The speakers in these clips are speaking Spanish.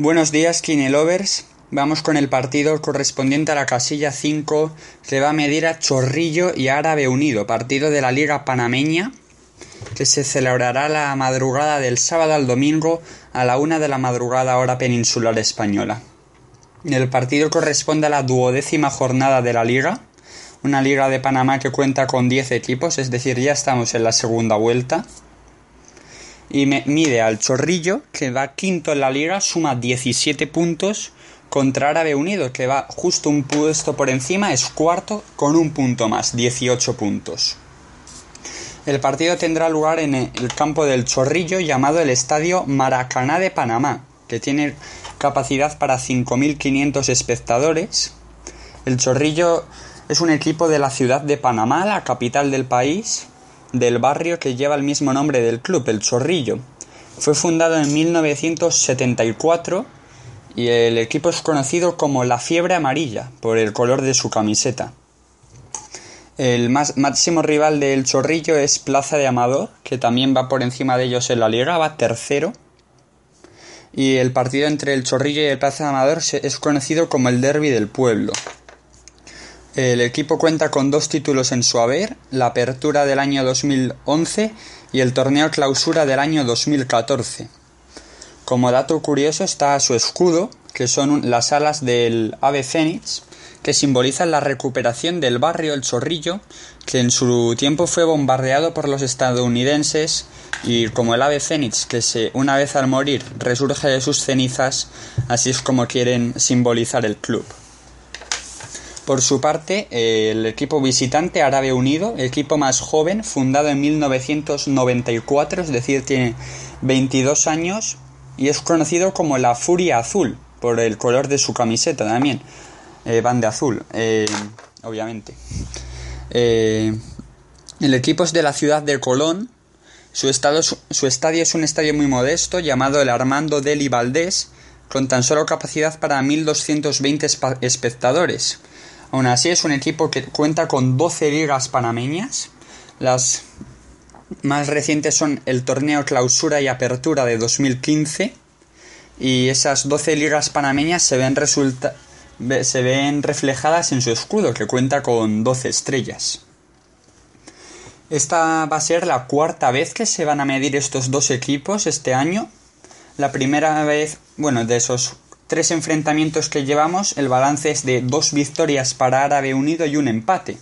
Buenos días, Kinelovers. Vamos con el partido correspondiente a la casilla 5 que va a medir a Chorrillo y Árabe Unido, partido de la Liga Panameña que se celebrará la madrugada del sábado al domingo a la una de la madrugada hora peninsular española. El partido corresponde a la duodécima jornada de la liga, una liga de Panamá que cuenta con 10 equipos, es decir, ya estamos en la segunda vuelta. Y mide al Chorrillo, que va quinto en la liga, suma 17 puntos, contra Árabe Unido, que va justo un puesto por encima, es cuarto con un punto más, 18 puntos. El partido tendrá lugar en el campo del Chorrillo llamado el Estadio Maracaná de Panamá, que tiene capacidad para 5.500 espectadores. El Chorrillo es un equipo de la ciudad de Panamá, la capital del país, del barrio que lleva el mismo nombre del club, el Chorrillo. Fue fundado en 1974 y el equipo es conocido como la Fiebre Amarilla por el color de su camiseta. El más, máximo rival del Chorrillo es Plaza de Amador, que también va por encima de ellos en la liga, va tercero. Y el partido entre el Chorrillo y el Plaza de Amador es conocido como el Derby del Pueblo. El equipo cuenta con dos títulos en su haber, la apertura del año 2011 y el torneo clausura del año 2014. Como dato curioso está su escudo, que son las alas del ave fénix, que simbolizan la recuperación del barrio El Chorrillo, que en su tiempo fue bombardeado por los estadounidenses y como el ave fénix que se una vez al morir resurge de sus cenizas, así es como quieren simbolizar el club. Por su parte, el equipo visitante Árabe Unido, equipo más joven, fundado en 1994, es decir, tiene 22 años y es conocido como la Furia Azul, por el color de su camiseta también. Eh, van de azul, eh, obviamente. Eh, el equipo es de la ciudad de Colón. Su, su, estadio es un estadio muy modesto llamado el Armando Deli Valdés, con tan solo capacidad para 1.220 espectadores. Aún así es un equipo que cuenta con 12 ligas panameñas. Las más recientes son el torneo Clausura y Apertura de 2015. Y esas 12 ligas panameñas se ven resulta se ven reflejadas en su escudo, que cuenta con 12 estrellas. Esta va a ser la cuarta vez que se van a medir estos dos equipos este año. La primera vez, bueno, de esos tres enfrentamientos que llevamos, el balance es de dos victorias para Árabe Unido y un empate.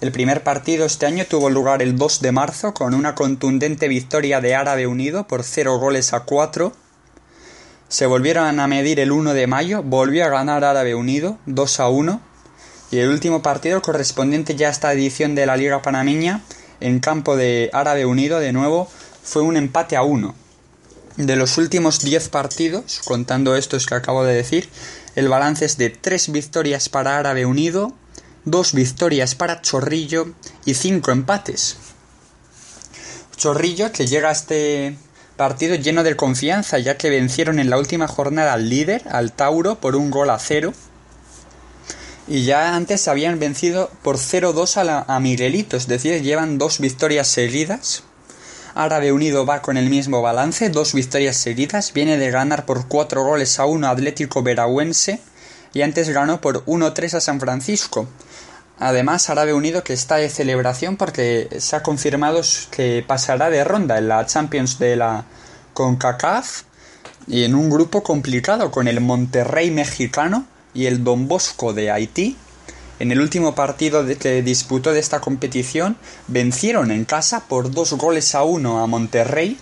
El primer partido este año tuvo lugar el 2 de marzo con una contundente victoria de Árabe Unido por 0 goles a 4 se volvieron a medir el 1 de mayo, volvió a ganar Árabe Unido 2 a 1 y el último partido correspondiente ya a esta edición de la Liga Panameña en campo de Árabe Unido de nuevo fue un empate a 1. De los últimos 10 partidos, contando estos que acabo de decir, el balance es de 3 victorias para Árabe Unido, 2 victorias para Chorrillo y 5 empates. Chorrillo que llega a este Partido lleno de confianza ya que vencieron en la última jornada al líder, al Tauro, por un gol a cero. Y ya antes habían vencido por 0-2 a, a Miguelito, es decir, llevan dos victorias seguidas. Árabe Unido va con el mismo balance, dos victorias seguidas, viene de ganar por 4 goles a 1 Atlético Veragüense y antes ganó por 1-3 a San Francisco. Además, Árabe Unido que está de celebración porque se ha confirmado que pasará de ronda en la Champions de la CONCACAF y en un grupo complicado con el Monterrey mexicano y el Don Bosco de Haití. En el último partido que disputó de esta competición vencieron en casa por dos goles a uno a Monterrey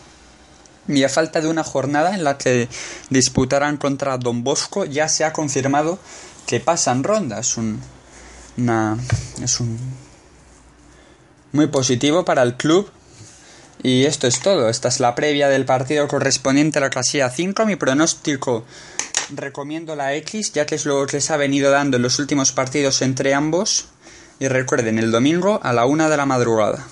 y a falta de una jornada en la que disputarán contra Don Bosco ya se ha confirmado que pasan rondas. Un, es un muy positivo para el club y esto es todo. Esta es la previa del partido correspondiente a la casilla 5. Mi pronóstico recomiendo la X, ya que es lo que les ha venido dando en los últimos partidos entre ambos. Y recuerden, el domingo a la una de la madrugada.